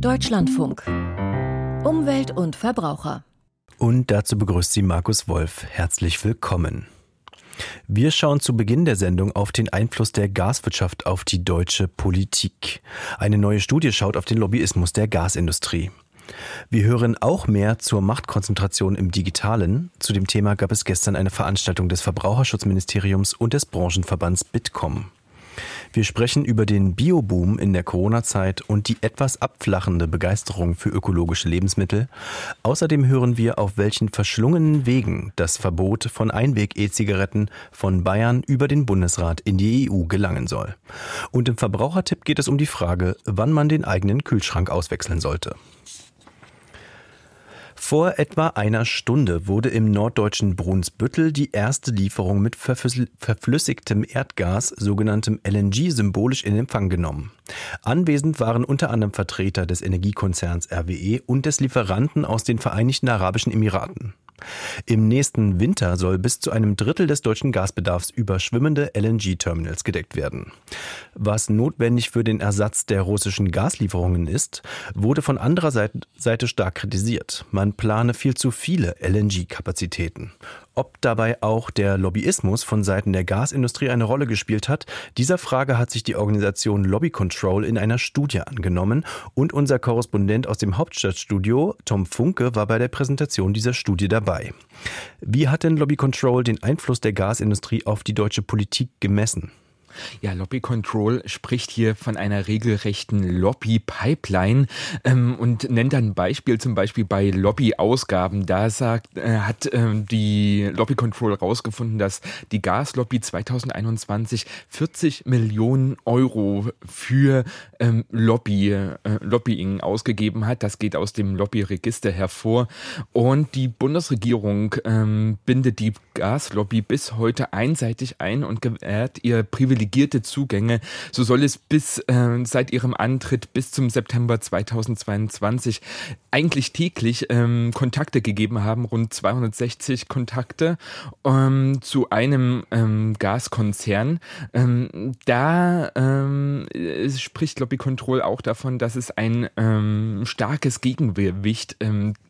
Deutschlandfunk. Umwelt und Verbraucher. Und dazu begrüßt sie Markus Wolf. Herzlich willkommen. Wir schauen zu Beginn der Sendung auf den Einfluss der Gaswirtschaft auf die deutsche Politik. Eine neue Studie schaut auf den Lobbyismus der Gasindustrie. Wir hören auch mehr zur Machtkonzentration im Digitalen. Zu dem Thema gab es gestern eine Veranstaltung des Verbraucherschutzministeriums und des Branchenverbands Bitkom. Wir sprechen über den Bioboom in der Corona-Zeit und die etwas abflachende Begeisterung für ökologische Lebensmittel. Außerdem hören wir, auf welchen verschlungenen Wegen das Verbot von Einweg-E-Zigaretten von Bayern über den Bundesrat in die EU gelangen soll. Und im Verbrauchertipp geht es um die Frage, wann man den eigenen Kühlschrank auswechseln sollte. Vor etwa einer Stunde wurde im norddeutschen Brunsbüttel die erste Lieferung mit verflüssigtem Erdgas, sogenanntem LNG, symbolisch in Empfang genommen. Anwesend waren unter anderem Vertreter des Energiekonzerns RWE und des Lieferanten aus den Vereinigten Arabischen Emiraten. Im nächsten Winter soll bis zu einem Drittel des deutschen Gasbedarfs über schwimmende LNG-Terminals gedeckt werden. Was notwendig für den Ersatz der russischen Gaslieferungen ist, wurde von anderer Seite stark kritisiert. Man plane viel zu viele LNG-Kapazitäten. Ob dabei auch der Lobbyismus von Seiten der Gasindustrie eine Rolle gespielt hat, dieser Frage hat sich die Organisation Lobby Control in einer Studie angenommen und unser Korrespondent aus dem Hauptstadtstudio, Tom Funke, war bei der Präsentation dieser Studie dabei. Wie hat denn Lobby Control den Einfluss der Gasindustrie auf die deutsche Politik gemessen? Ja, Lobby Control spricht hier von einer regelrechten Lobby-Pipeline ähm, und nennt dann ein Beispiel, zum Beispiel bei Lobby-Ausgaben. Da sagt, äh, hat äh, die Lobby Control rausgefunden, dass die Gaslobby 2021 40 Millionen Euro für ähm, Lobby, äh, Lobbying ausgegeben hat. Das geht aus dem Lobbyregister hervor. Und die Bundesregierung ähm, bindet die Gaslobby bis heute einseitig ein und gewährt ihr Privileg privilegierte Zugänge. So soll es bis äh, seit ihrem Antritt bis zum September 2022 eigentlich täglich ähm, Kontakte gegeben haben, rund 260 Kontakte ähm, zu einem ähm, Gaskonzern. Ähm, da ähm, spricht Lobby Control auch davon, dass es ein ähm, starkes Gegengewicht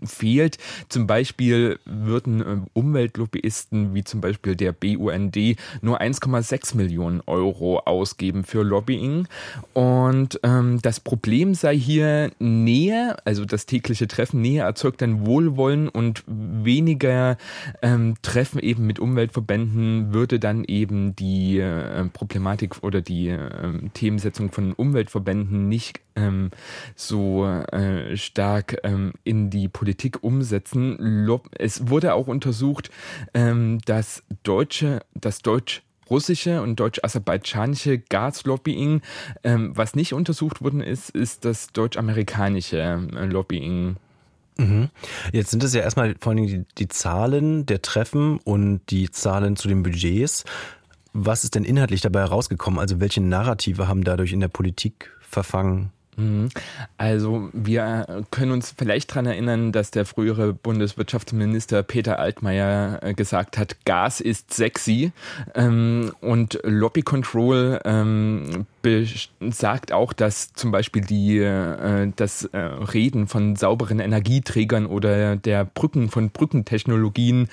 fehlt. Zum Beispiel würden Umweltlobbyisten wie zum Beispiel der BUND nur 1,6 Millionen Euro Euro ausgeben für Lobbying. Und ähm, das Problem sei hier Nähe, also das tägliche Treffen, Nähe erzeugt dann Wohlwollen und weniger ähm, Treffen eben mit Umweltverbänden würde dann eben die äh, Problematik oder die äh, Themensetzung von Umweltverbänden nicht ähm, so äh, stark ähm, in die Politik umsetzen. Es wurde auch untersucht, ähm, dass deutsche, das deutsch russische und deutsch-aserbaidschanische Gaslobbying. Ähm, was nicht untersucht worden ist, ist das deutsch-amerikanische äh, Lobbying. Mhm. Jetzt sind es ja erstmal vor allem die, die Zahlen der Treffen und die Zahlen zu den Budgets. Was ist denn inhaltlich dabei herausgekommen? Also welche Narrative haben dadurch in der Politik verfangen? Mhm. Also wir können uns vielleicht daran erinnern, dass der frühere Bundeswirtschaftsminister Peter Altmaier äh, gesagt hat, Gas ist sexy ähm, und Lobby Control ähm, sagt auch, dass zum Beispiel die, äh, das äh, Reden von sauberen Energieträgern oder der Brücken von Brückentechnologien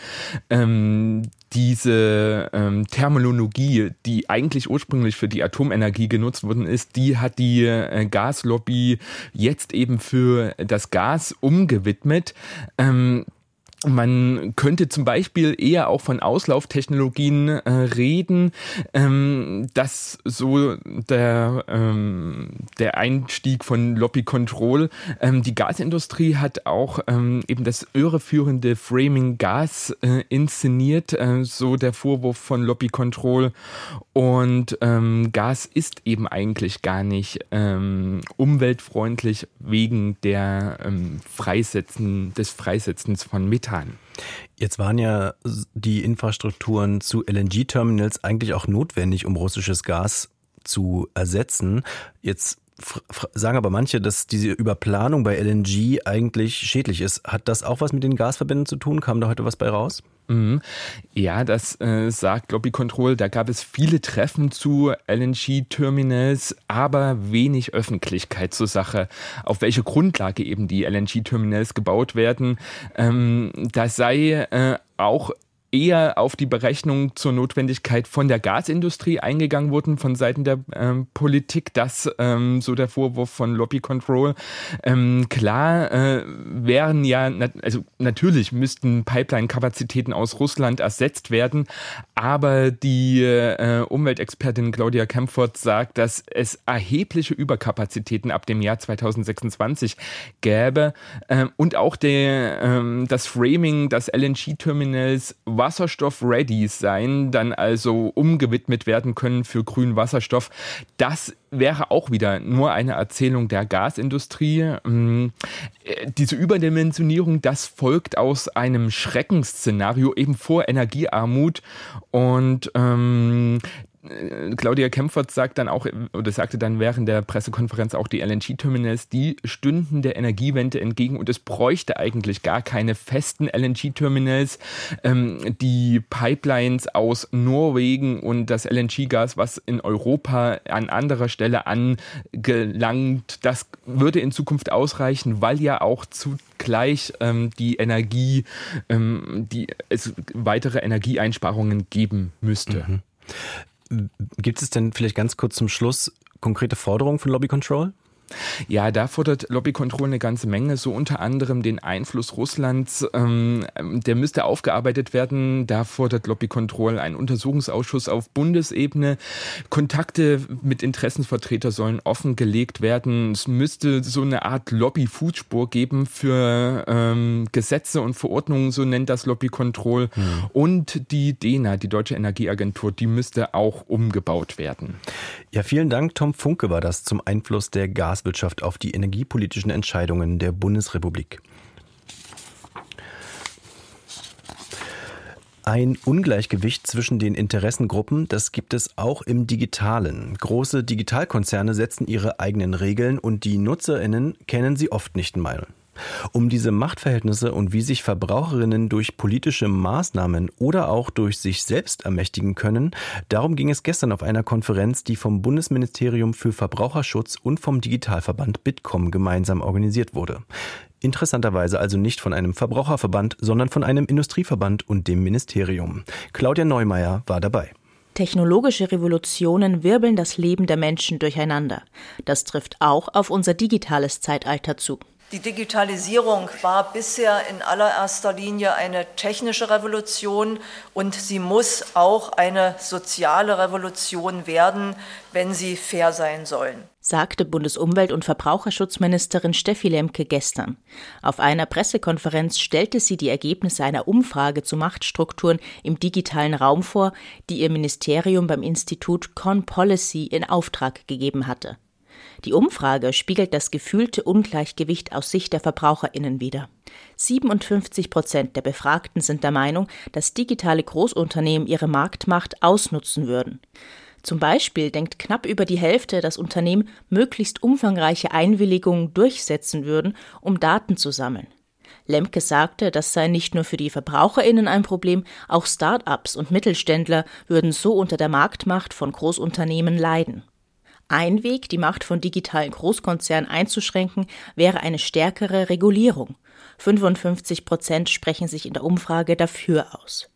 ähm, diese ähm, Thermologie, die eigentlich ursprünglich für die Atomenergie genutzt worden ist, die hat die äh, Gaslobby jetzt eben für das Gas umgewidmet. Ähm, man könnte zum Beispiel eher auch von Auslauftechnologien äh, reden, ähm, dass so der, ähm, der Einstieg von Lobby Control. Ähm, die Gasindustrie hat auch ähm, eben das irreführende Framing Gas äh, inszeniert, äh, so der Vorwurf von Lobby Control. Und ähm, Gas ist eben eigentlich gar nicht ähm, umweltfreundlich wegen der Freisetzen, des Freisetzens von Methan kann. Jetzt waren ja die Infrastrukturen zu LNG-Terminals eigentlich auch notwendig, um russisches Gas zu ersetzen. Jetzt sagen aber manche, dass diese Überplanung bei LNG eigentlich schädlich ist. Hat das auch was mit den Gasverbänden zu tun? Kam da heute was bei raus? Mhm. Ja, das äh, sagt Lobby Control. Da gab es viele Treffen zu LNG-Terminals, aber wenig Öffentlichkeit zur Sache, auf welche Grundlage eben die LNG-Terminals gebaut werden. Ähm, da sei äh, auch eher auf die Berechnung zur Notwendigkeit von der Gasindustrie eingegangen wurden von Seiten der ähm, Politik. Das ähm, so der Vorwurf von Lobby Control. Ähm, klar äh, wären ja, also natürlich müssten Pipeline-Kapazitäten aus Russland ersetzt werden, aber die äh, Umweltexpertin Claudia Kempfert sagt, dass es erhebliche Überkapazitäten ab dem Jahr 2026 gäbe äh, und auch der, ähm, das Framing des LNG-Terminals Wasserstoff-ready sein, dann also umgewidmet werden können für grünen Wasserstoff. Das wäre auch wieder nur eine Erzählung der Gasindustrie. Ähm, äh, diese Überdimensionierung, das folgt aus einem Schreckensszenario eben vor Energiearmut und ähm, äh, Claudia Kempfert sagt dann auch, oder sagte dann während der Pressekonferenz auch, die LNG-Terminals, die stünden der Energiewende entgegen und es bräuchte eigentlich gar keine festen LNG-Terminals. Ähm, die Pipelines aus Norwegen und das LNG-Gas, was in Europa an anderer Stelle angelangt, das würde in Zukunft ausreichen, weil ja auch zugleich ähm, die Energie, ähm, die es weitere Energieeinsparungen geben müsste. Mhm. Gibt es denn vielleicht ganz kurz zum Schluss konkrete Forderungen von Lobby Control? Ja, da fordert Lobby Control eine ganze Menge, so unter anderem den Einfluss Russlands. Ähm, der müsste aufgearbeitet werden. Da fordert Lobby Control einen Untersuchungsausschuss auf Bundesebene. Kontakte mit Interessenvertretern sollen offengelegt werden. Es müsste so eine Art Lobby-Fußspur geben für ähm, Gesetze und Verordnungen, so nennt das Lobby Control. Mhm. Und die DENA, die Deutsche Energieagentur, die müsste auch umgebaut werden. Ja, vielen Dank. Tom Funke war das zum Einfluss der Gas Gaswirtschaft auf die energiepolitischen Entscheidungen der Bundesrepublik. Ein Ungleichgewicht zwischen den Interessengruppen, das gibt es auch im Digitalen. Große Digitalkonzerne setzen ihre eigenen Regeln und die Nutzerinnen kennen sie oft nicht mal. Um diese Machtverhältnisse und wie sich Verbraucherinnen durch politische Maßnahmen oder auch durch sich selbst ermächtigen können, darum ging es gestern auf einer Konferenz, die vom Bundesministerium für Verbraucherschutz und vom Digitalverband Bitkom gemeinsam organisiert wurde. Interessanterweise also nicht von einem Verbraucherverband, sondern von einem Industrieverband und dem Ministerium. Claudia Neumeier war dabei. Technologische Revolutionen wirbeln das Leben der Menschen durcheinander. Das trifft auch auf unser digitales Zeitalter zu. Die Digitalisierung war bisher in allererster Linie eine technische Revolution und sie muss auch eine soziale Revolution werden, wenn sie fair sein sollen sagte Bundesumwelt- und Verbraucherschutzministerin Steffi Lemke gestern. Auf einer Pressekonferenz stellte sie die Ergebnisse einer Umfrage zu Machtstrukturen im digitalen Raum vor, die ihr Ministerium beim Institut Con Policy in Auftrag gegeben hatte. Die Umfrage spiegelt das gefühlte Ungleichgewicht aus Sicht der Verbraucherinnen wider. 57 Prozent der Befragten sind der Meinung, dass digitale Großunternehmen ihre Marktmacht ausnutzen würden. Zum Beispiel denkt knapp über die Hälfte, dass Unternehmen möglichst umfangreiche Einwilligungen durchsetzen würden, um Daten zu sammeln. Lemke sagte, das sei nicht nur für die Verbraucherinnen ein Problem, auch Start-ups und Mittelständler würden so unter der Marktmacht von Großunternehmen leiden. Ein Weg, die Macht von digitalen Großkonzernen einzuschränken, wäre eine stärkere Regulierung. 55 Prozent sprechen sich in der Umfrage dafür aus.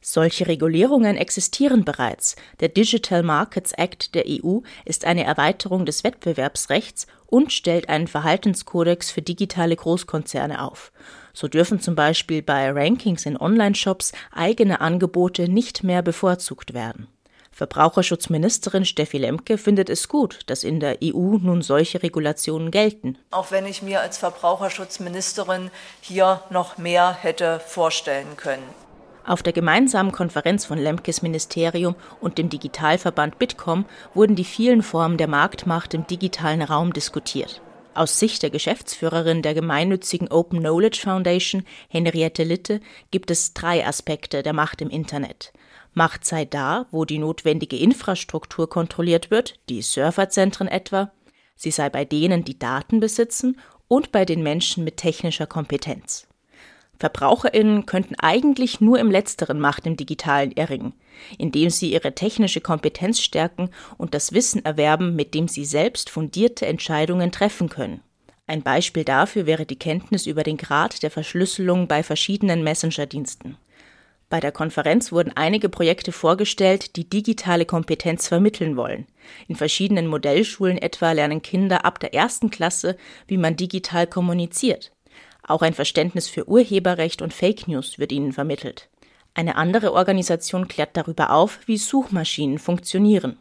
Solche Regulierungen existieren bereits. Der Digital Markets Act der EU ist eine Erweiterung des Wettbewerbsrechts und stellt einen Verhaltenskodex für digitale Großkonzerne auf. So dürfen zum Beispiel bei Rankings in Online-Shops eigene Angebote nicht mehr bevorzugt werden. Verbraucherschutzministerin Steffi Lemke findet es gut, dass in der EU nun solche Regulationen gelten. Auch wenn ich mir als Verbraucherschutzministerin hier noch mehr hätte vorstellen können. Auf der gemeinsamen Konferenz von Lemkes Ministerium und dem Digitalverband Bitkom wurden die vielen Formen der Marktmacht im digitalen Raum diskutiert. Aus Sicht der Geschäftsführerin der gemeinnützigen Open Knowledge Foundation, Henriette Litte, gibt es drei Aspekte der Macht im Internet. Macht sei da, wo die notwendige Infrastruktur kontrolliert wird, die Surferzentren etwa, sie sei bei denen, die Daten besitzen und bei den Menschen mit technischer Kompetenz. Verbraucherinnen könnten eigentlich nur im letzteren Macht im digitalen erringen, indem sie ihre technische Kompetenz stärken und das Wissen erwerben, mit dem sie selbst fundierte Entscheidungen treffen können. Ein Beispiel dafür wäre die Kenntnis über den Grad der Verschlüsselung bei verschiedenen Messenger-Diensten. Bei der Konferenz wurden einige Projekte vorgestellt, die digitale Kompetenz vermitteln wollen. In verschiedenen Modellschulen etwa lernen Kinder ab der ersten Klasse, wie man digital kommuniziert. Auch ein Verständnis für Urheberrecht und Fake News wird ihnen vermittelt. Eine andere Organisation klärt darüber auf, wie Suchmaschinen funktionieren.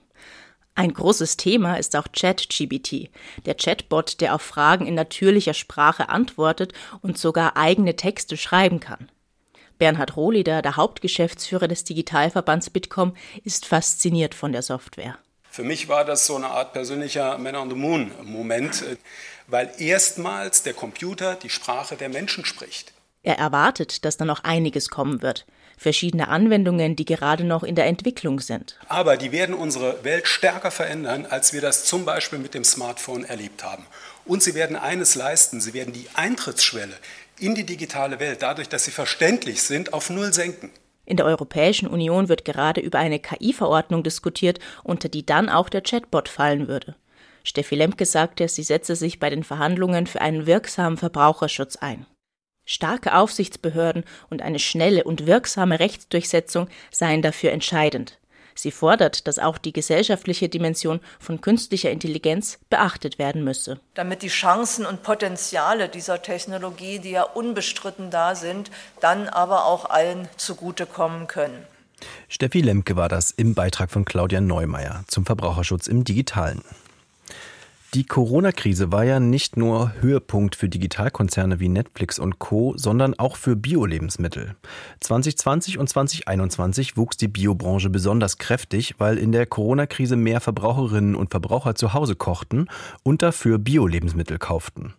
Ein großes Thema ist auch ChatGBT, der Chatbot, der auf Fragen in natürlicher Sprache antwortet und sogar eigene Texte schreiben kann. Bernhard Rohleder, der Hauptgeschäftsführer des Digitalverbands Bitkom, ist fasziniert von der Software. Für mich war das so eine Art persönlicher Man on the Moon Moment, weil erstmals der Computer die Sprache der Menschen spricht. Er erwartet, dass da noch einiges kommen wird. Verschiedene Anwendungen, die gerade noch in der Entwicklung sind. Aber die werden unsere Welt stärker verändern, als wir das zum Beispiel mit dem Smartphone erlebt haben. Und sie werden eines leisten, sie werden die Eintrittsschwelle in die digitale Welt, dadurch, dass sie verständlich sind, auf Null senken. In der Europäischen Union wird gerade über eine KI-Verordnung diskutiert, unter die dann auch der Chatbot fallen würde. Steffi Lemke sagte, sie setze sich bei den Verhandlungen für einen wirksamen Verbraucherschutz ein. Starke Aufsichtsbehörden und eine schnelle und wirksame Rechtsdurchsetzung seien dafür entscheidend. Sie fordert, dass auch die gesellschaftliche Dimension von künstlicher Intelligenz beachtet werden müsse. Damit die Chancen und Potenziale dieser Technologie, die ja unbestritten da sind, dann aber auch allen zugutekommen können. Steffi Lemke war das im Beitrag von Claudia Neumeier zum Verbraucherschutz im Digitalen. Die Corona-Krise war ja nicht nur Höhepunkt für Digitalkonzerne wie Netflix und Co., sondern auch für Bio-Lebensmittel. 2020 und 2021 wuchs die Biobranche besonders kräftig, weil in der Corona-Krise mehr Verbraucherinnen und Verbraucher zu Hause kochten und dafür Bio-Lebensmittel kauften.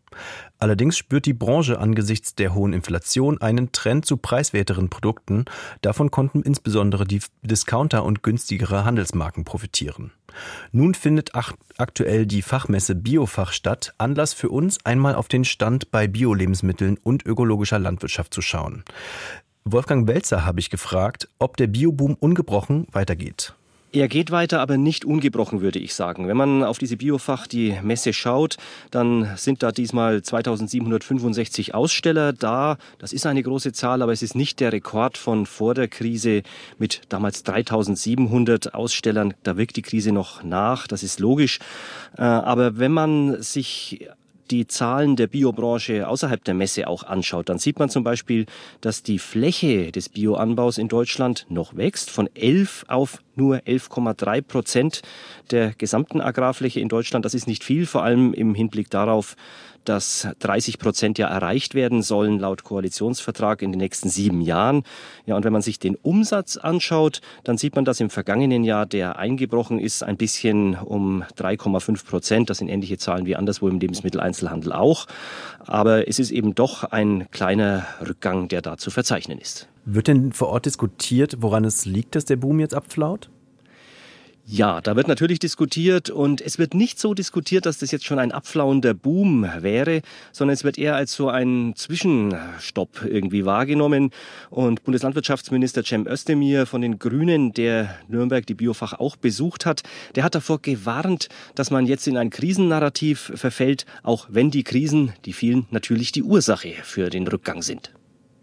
Allerdings spürt die Branche angesichts der hohen Inflation einen Trend zu preiswerteren Produkten. Davon konnten insbesondere die Discounter und günstigere Handelsmarken profitieren. Nun findet aktuell die Fachmesse Biofach statt, Anlass für uns, einmal auf den Stand bei Bio-Lebensmitteln und ökologischer Landwirtschaft zu schauen. Wolfgang Welzer habe ich gefragt, ob der Bioboom ungebrochen weitergeht. Er geht weiter, aber nicht ungebrochen, würde ich sagen. Wenn man auf diese Biofach, die Messe schaut, dann sind da diesmal 2765 Aussteller da. Das ist eine große Zahl, aber es ist nicht der Rekord von vor der Krise mit damals 3700 Ausstellern. Da wirkt die Krise noch nach, das ist logisch. Äh, aber wenn man sich die Zahlen der Biobranche außerhalb der Messe auch anschaut, dann sieht man zum Beispiel, dass die Fläche des Bioanbaus in Deutschland noch wächst, von 11 auf nur 11,3 Prozent der gesamten Agrarfläche in Deutschland. Das ist nicht viel, vor allem im Hinblick darauf, dass 30 Prozent ja erreicht werden sollen laut Koalitionsvertrag in den nächsten sieben Jahren. Ja, und wenn man sich den Umsatz anschaut, dann sieht man, dass im vergangenen Jahr der eingebrochen ist, ein bisschen um 3,5 Prozent. Das sind ähnliche Zahlen wie anderswo im Lebensmitteleinzelhandel auch. Aber es ist eben doch ein kleiner Rückgang, der da zu verzeichnen ist. Wird denn vor Ort diskutiert, woran es liegt, dass der Boom jetzt abflaut? Ja, da wird natürlich diskutiert und es wird nicht so diskutiert, dass das jetzt schon ein abflauender Boom wäre, sondern es wird eher als so ein Zwischenstopp irgendwie wahrgenommen. Und Bundeslandwirtschaftsminister Cem Özdemir von den Grünen, der Nürnberg die Biofach auch besucht hat, der hat davor gewarnt, dass man jetzt in ein Krisennarrativ verfällt, auch wenn die Krisen, die vielen, natürlich die Ursache für den Rückgang sind.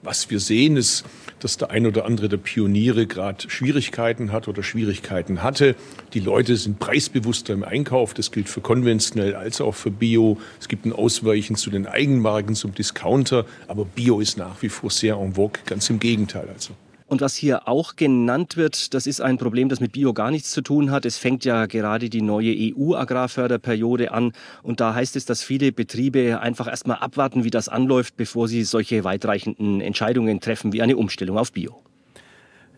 Was wir sehen, ist, dass der ein oder andere der Pioniere gerade Schwierigkeiten hat oder Schwierigkeiten hatte. Die Leute sind preisbewusster im Einkauf. Das gilt für konventionell als auch für Bio. Es gibt ein Ausweichen zu den Eigenmarken, zum Discounter. Aber Bio ist nach wie vor sehr en vogue. Ganz im Gegenteil also. Und was hier auch genannt wird, das ist ein Problem, das mit Bio gar nichts zu tun hat. Es fängt ja gerade die neue EU-Agrarförderperiode an. Und da heißt es, dass viele Betriebe einfach erstmal abwarten, wie das anläuft, bevor sie solche weitreichenden Entscheidungen treffen, wie eine Umstellung auf Bio.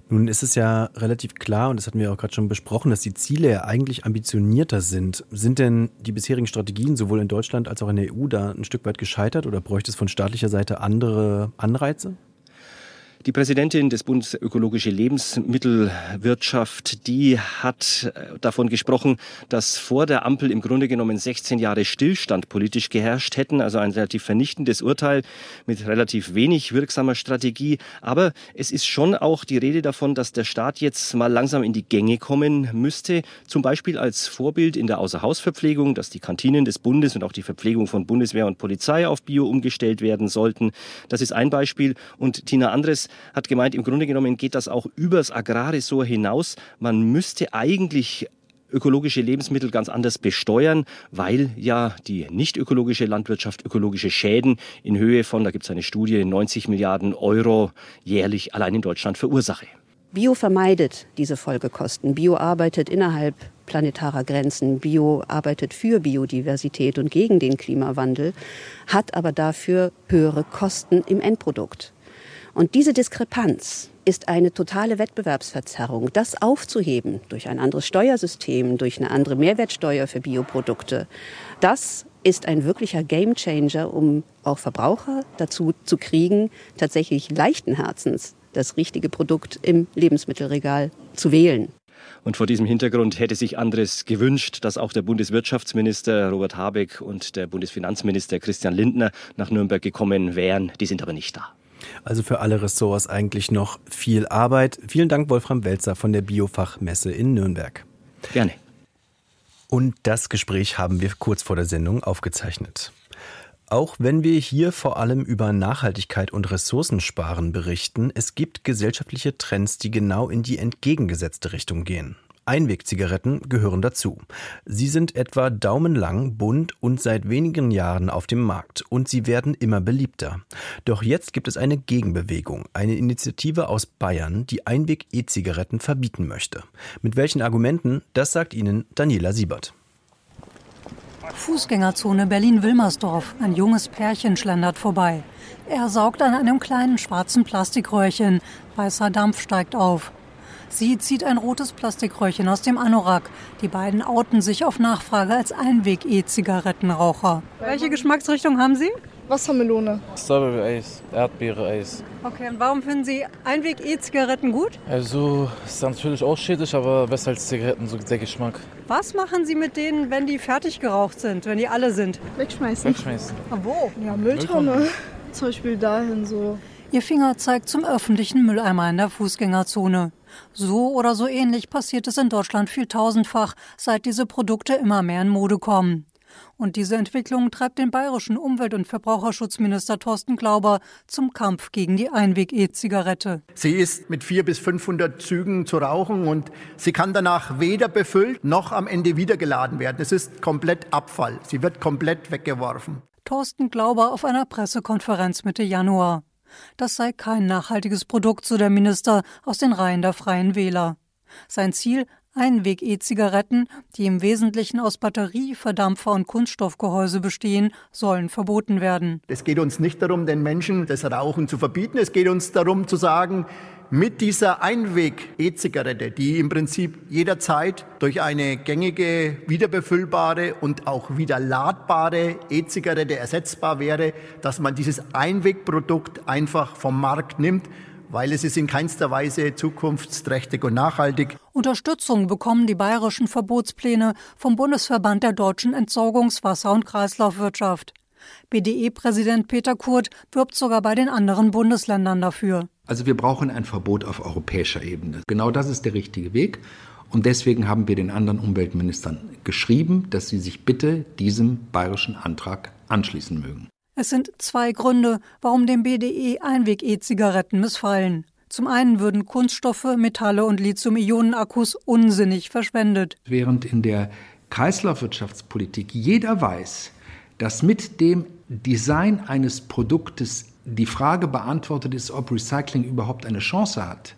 Nun ist es ja relativ klar, und das hatten wir auch gerade schon besprochen, dass die Ziele eigentlich ambitionierter sind. Sind denn die bisherigen Strategien sowohl in Deutschland als auch in der EU da ein Stück weit gescheitert oder bräuchte es von staatlicher Seite andere Anreize? Die Präsidentin des Bundes Ökologische Lebensmittelwirtschaft, die hat äh, davon gesprochen, dass vor der Ampel im Grunde genommen 16 Jahre Stillstand politisch geherrscht hätten, also ein relativ vernichtendes Urteil mit relativ wenig wirksamer Strategie. Aber es ist schon auch die Rede davon, dass der Staat jetzt mal langsam in die Gänge kommen müsste, zum Beispiel als Vorbild in der Außerhausverpflegung, dass die Kantinen des Bundes und auch die Verpflegung von Bundeswehr und Polizei auf Bio umgestellt werden sollten. Das ist ein Beispiel. Und Tina Andres hat gemeint, im Grunde genommen geht das auch übers Agrarressort hinaus. Man müsste eigentlich ökologische Lebensmittel ganz anders besteuern, weil ja die nicht ökologische Landwirtschaft ökologische Schäden in Höhe von, da gibt es eine Studie, 90 Milliarden Euro jährlich allein in Deutschland verursache. Bio vermeidet diese Folgekosten. Bio arbeitet innerhalb planetarer Grenzen. Bio arbeitet für Biodiversität und gegen den Klimawandel, hat aber dafür höhere Kosten im Endprodukt. Und diese Diskrepanz ist eine totale Wettbewerbsverzerrung. Das aufzuheben durch ein anderes Steuersystem, durch eine andere Mehrwertsteuer für Bioprodukte, das ist ein wirklicher Gamechanger, um auch Verbraucher dazu zu kriegen, tatsächlich leichten Herzens das richtige Produkt im Lebensmittelregal zu wählen. Und vor diesem Hintergrund hätte sich Andres gewünscht, dass auch der Bundeswirtschaftsminister Robert Habeck und der Bundesfinanzminister Christian Lindner nach Nürnberg gekommen wären. Die sind aber nicht da. Also für alle Ressorts eigentlich noch viel Arbeit. Vielen Dank, Wolfram Welzer von der Biofachmesse in Nürnberg. Gerne. Und das Gespräch haben wir kurz vor der Sendung aufgezeichnet. Auch wenn wir hier vor allem über Nachhaltigkeit und Ressourcensparen berichten, es gibt gesellschaftliche Trends, die genau in die entgegengesetzte Richtung gehen. Einwegzigaretten gehören dazu. Sie sind etwa daumenlang, bunt und seit wenigen Jahren auf dem Markt und sie werden immer beliebter. Doch jetzt gibt es eine Gegenbewegung, eine Initiative aus Bayern, die Einweg-E-Zigaretten verbieten möchte. Mit welchen Argumenten, das sagt Ihnen Daniela Siebert. Fußgängerzone Berlin-Wilmersdorf. Ein junges Pärchen schlendert vorbei. Er saugt an einem kleinen schwarzen Plastikröhrchen. Weißer Dampf steigt auf. Sie zieht ein rotes Plastikröhrchen aus dem Anorak. Die beiden outen sich auf Nachfrage als Einweg-E-Zigarettenraucher. Welche Geschmacksrichtung haben Sie? Wassermelone. Strawberry-Eis, Erdbeere-Eis. Okay, und warum finden Sie Einweg-E-Zigaretten gut? Also, ist natürlich auch schädlich, aber besser als Zigaretten, so der Geschmack. Was machen Sie mit denen, wenn die fertig geraucht sind, wenn die alle sind? Wegschmeißen. Wegschmeißen. Ah, wo? Ja, Mülltonne. Mülltonne. Zum Beispiel dahin so. Ihr Finger zeigt zum öffentlichen Mülleimer in der Fußgängerzone. So oder so ähnlich passiert es in Deutschland viel tausendfach, seit diese Produkte immer mehr in Mode kommen. Und diese Entwicklung treibt den bayerischen Umwelt- und Verbraucherschutzminister Thorsten Glauber zum Kampf gegen die Einweg-E-Zigarette. Sie ist mit 400 bis 500 Zügen zu rauchen und sie kann danach weder befüllt noch am Ende wieder geladen werden. Es ist komplett Abfall. Sie wird komplett weggeworfen. Thorsten Glauber auf einer Pressekonferenz Mitte Januar. Das sei kein nachhaltiges Produkt, so der Minister aus den Reihen der Freien Wähler. Sein Ziel Einweg-E-Zigaretten, die im Wesentlichen aus Batterie, Verdampfer und Kunststoffgehäuse bestehen, sollen verboten werden. Es geht uns nicht darum, den Menschen das Rauchen zu verbieten. Es geht uns darum zu sagen, mit dieser Einweg-E-Zigarette, die im Prinzip jederzeit durch eine gängige, wiederbefüllbare und auch wieder ladbare E-Zigarette ersetzbar wäre, dass man dieses Einwegprodukt einfach vom Markt nimmt weil es ist in keinster Weise zukunftsträchtig und nachhaltig. Unterstützung bekommen die bayerischen Verbotspläne vom Bundesverband der deutschen Entsorgungs-, Wasser- und Kreislaufwirtschaft. BDE-Präsident Peter Kurt wirbt sogar bei den anderen Bundesländern dafür. Also wir brauchen ein Verbot auf europäischer Ebene. Genau das ist der richtige Weg. Und deswegen haben wir den anderen Umweltministern geschrieben, dass sie sich bitte diesem bayerischen Antrag anschließen mögen. Es sind zwei Gründe, warum dem BDE Einweg-E-Zigaretten missfallen. Zum einen würden Kunststoffe, Metalle und Lithium-Ionen-Akkus unsinnig verschwendet. Während in der Kreislaufwirtschaftspolitik jeder weiß, dass mit dem Design eines Produktes die Frage beantwortet ist, ob Recycling überhaupt eine Chance hat,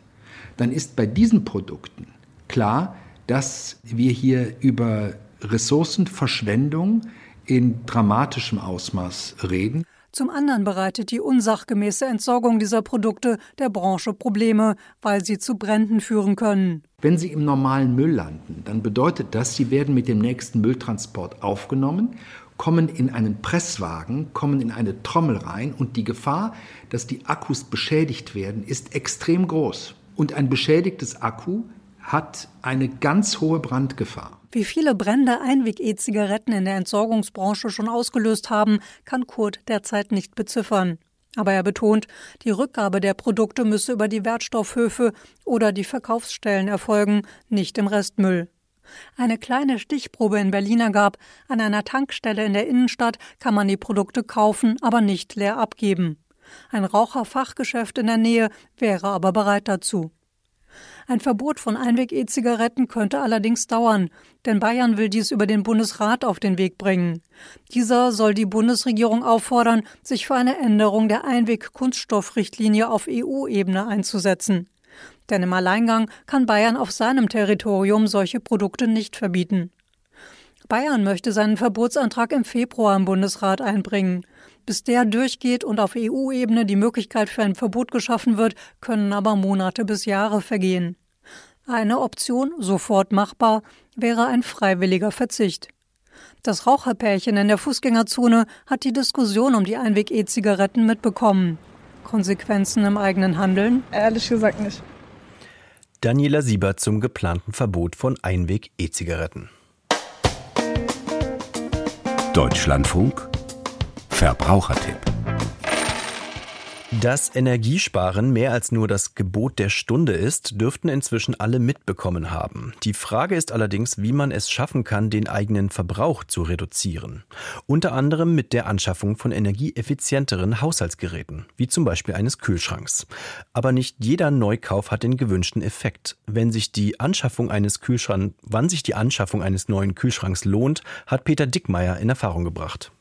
dann ist bei diesen Produkten klar, dass wir hier über Ressourcenverschwendung in dramatischem Ausmaß reden. Zum anderen bereitet die unsachgemäße Entsorgung dieser Produkte der Branche Probleme, weil sie zu Bränden führen können. Wenn sie im normalen Müll landen, dann bedeutet das, sie werden mit dem nächsten Mülltransport aufgenommen kommen in einen Presswagen, kommen in eine Trommel rein und die Gefahr, dass die Akkus beschädigt werden, ist extrem groß. Und ein beschädigtes Akku hat eine ganz hohe Brandgefahr. Wie viele Brände Einweg-E-Zigaretten in der Entsorgungsbranche schon ausgelöst haben, kann Kurt derzeit nicht beziffern. Aber er betont, die Rückgabe der Produkte müsse über die Wertstoffhöfe oder die Verkaufsstellen erfolgen, nicht im Restmüll. Eine kleine Stichprobe in Berlin ergab, an einer Tankstelle in der Innenstadt kann man die Produkte kaufen, aber nicht leer abgeben. Ein Raucherfachgeschäft in der Nähe wäre aber bereit dazu. Ein Verbot von Einweg-E-Zigaretten könnte allerdings dauern, denn Bayern will dies über den Bundesrat auf den Weg bringen. Dieser soll die Bundesregierung auffordern, sich für eine Änderung der Einweg-Kunststoffrichtlinie auf EU-Ebene einzusetzen. Denn im Alleingang kann Bayern auf seinem Territorium solche Produkte nicht verbieten. Bayern möchte seinen Verbotsantrag im Februar im Bundesrat einbringen. Bis der durchgeht und auf EU-Ebene die Möglichkeit für ein Verbot geschaffen wird, können aber Monate bis Jahre vergehen. Eine Option, sofort machbar, wäre ein freiwilliger Verzicht. Das Raucherpärchen in der Fußgängerzone hat die Diskussion um die Einweg-E-Zigaretten mitbekommen. Konsequenzen im eigenen Handeln? Ehrlich gesagt nicht. Daniela Siebert zum geplanten Verbot von Einweg-E-Zigaretten. Deutschlandfunk Verbrauchertipp dass Energiesparen mehr als nur das Gebot der Stunde ist, dürften inzwischen alle mitbekommen haben. Die Frage ist allerdings, wie man es schaffen kann, den eigenen Verbrauch zu reduzieren. Unter anderem mit der Anschaffung von energieeffizienteren Haushaltsgeräten, wie zum Beispiel eines Kühlschranks. Aber nicht jeder Neukauf hat den gewünschten Effekt. Wenn sich die Anschaffung eines Kühlschranks, wann sich die Anschaffung eines neuen Kühlschranks lohnt, hat Peter Dickmeier in Erfahrung gebracht.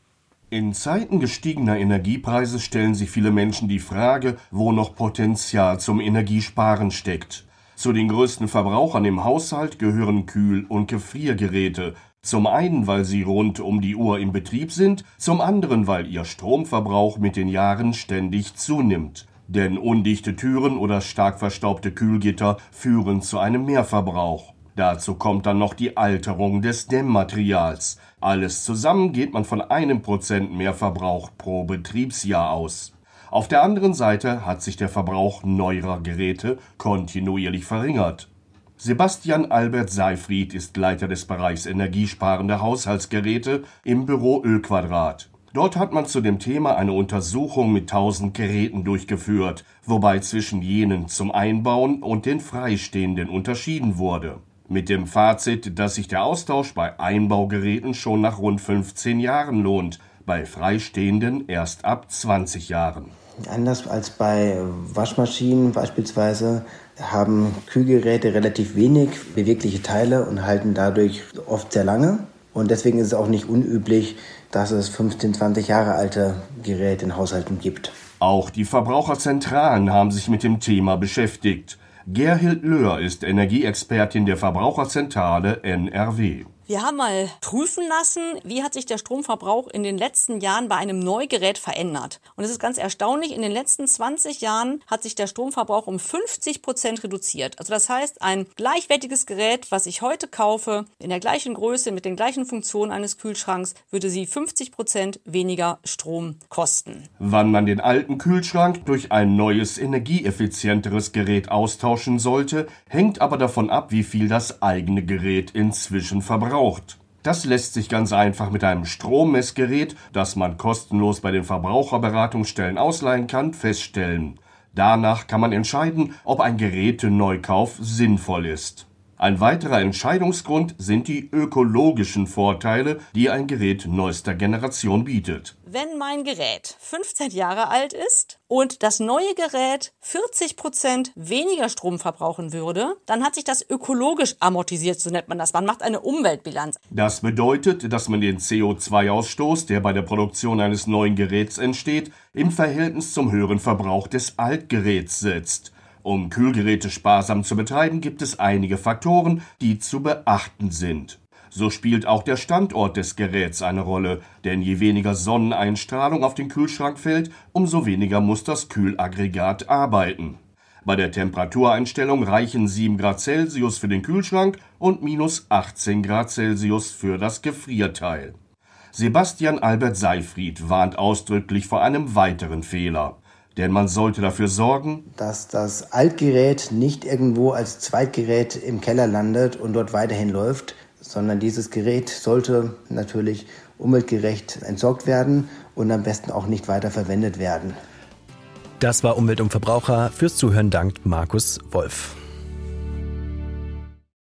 In Zeiten gestiegener Energiepreise stellen sich viele Menschen die Frage, wo noch Potenzial zum Energiesparen steckt. Zu den größten Verbrauchern im Haushalt gehören Kühl- und Gefriergeräte. Zum einen, weil sie rund um die Uhr im Betrieb sind, zum anderen, weil ihr Stromverbrauch mit den Jahren ständig zunimmt. Denn undichte Türen oder stark verstaubte Kühlgitter führen zu einem Mehrverbrauch. Dazu kommt dann noch die Alterung des Dämmmaterials. Alles zusammen geht man von einem Prozent Mehrverbrauch pro Betriebsjahr aus. Auf der anderen Seite hat sich der Verbrauch neuerer Geräte kontinuierlich verringert. Sebastian Albert Seifried ist Leiter des Bereichs energiesparende Haushaltsgeräte im Büro Ölquadrat. Dort hat man zu dem Thema eine Untersuchung mit 1000 Geräten durchgeführt, wobei zwischen jenen zum Einbauen und den freistehenden unterschieden wurde mit dem Fazit, dass sich der Austausch bei Einbaugeräten schon nach rund 15 Jahren lohnt, bei freistehenden erst ab 20 Jahren. Anders als bei Waschmaschinen beispielsweise haben Kühlgeräte relativ wenig bewegliche Teile und halten dadurch oft sehr lange. Und deswegen ist es auch nicht unüblich, dass es 15, 20 Jahre alte Geräte in Haushalten gibt. Auch die Verbraucherzentralen haben sich mit dem Thema beschäftigt. Gerhild Löhr ist Energieexpertin der Verbraucherzentrale NRW. Wir haben mal prüfen lassen, wie hat sich der Stromverbrauch in den letzten Jahren bei einem Neugerät verändert. Und es ist ganz erstaunlich, in den letzten 20 Jahren hat sich der Stromverbrauch um 50 Prozent reduziert. Also das heißt, ein gleichwertiges Gerät, was ich heute kaufe, in der gleichen Größe, mit den gleichen Funktionen eines Kühlschranks, würde sie 50 Prozent weniger Strom kosten. Wann man den alten Kühlschrank durch ein neues, energieeffizienteres Gerät austauschen sollte, hängt aber davon ab, wie viel das eigene Gerät inzwischen verbraucht verbraucht. Das lässt sich ganz einfach mit einem Strommessgerät, das man kostenlos bei den Verbraucherberatungsstellen ausleihen kann, feststellen. Danach kann man entscheiden, ob ein Geräteneukauf sinnvoll ist. Ein weiterer Entscheidungsgrund sind die ökologischen Vorteile, die ein Gerät neuester Generation bietet. Wenn mein Gerät 15 Jahre alt ist und das neue Gerät 40 Prozent weniger Strom verbrauchen würde, dann hat sich das ökologisch amortisiert, so nennt man das. Man macht eine Umweltbilanz. Das bedeutet, dass man den CO2-Ausstoß, der bei der Produktion eines neuen Geräts entsteht, im Verhältnis zum höheren Verbrauch des Altgeräts setzt. Um Kühlgeräte sparsam zu betreiben, gibt es einige Faktoren, die zu beachten sind. So spielt auch der Standort des Geräts eine Rolle, denn je weniger Sonneneinstrahlung auf den Kühlschrank fällt, umso weniger muss das Kühlaggregat arbeiten. Bei der Temperatureinstellung reichen 7 Grad Celsius für den Kühlschrank und minus 18 Grad Celsius für das Gefrierteil. Sebastian Albert Seifried warnt ausdrücklich vor einem weiteren Fehler. Denn man sollte dafür sorgen, dass das Altgerät nicht irgendwo als Zweitgerät im Keller landet und dort weiterhin läuft, sondern dieses Gerät sollte natürlich umweltgerecht entsorgt werden und am besten auch nicht weiter verwendet werden. Das war Umwelt und Verbraucher. Fürs Zuhören dankt Markus Wolf.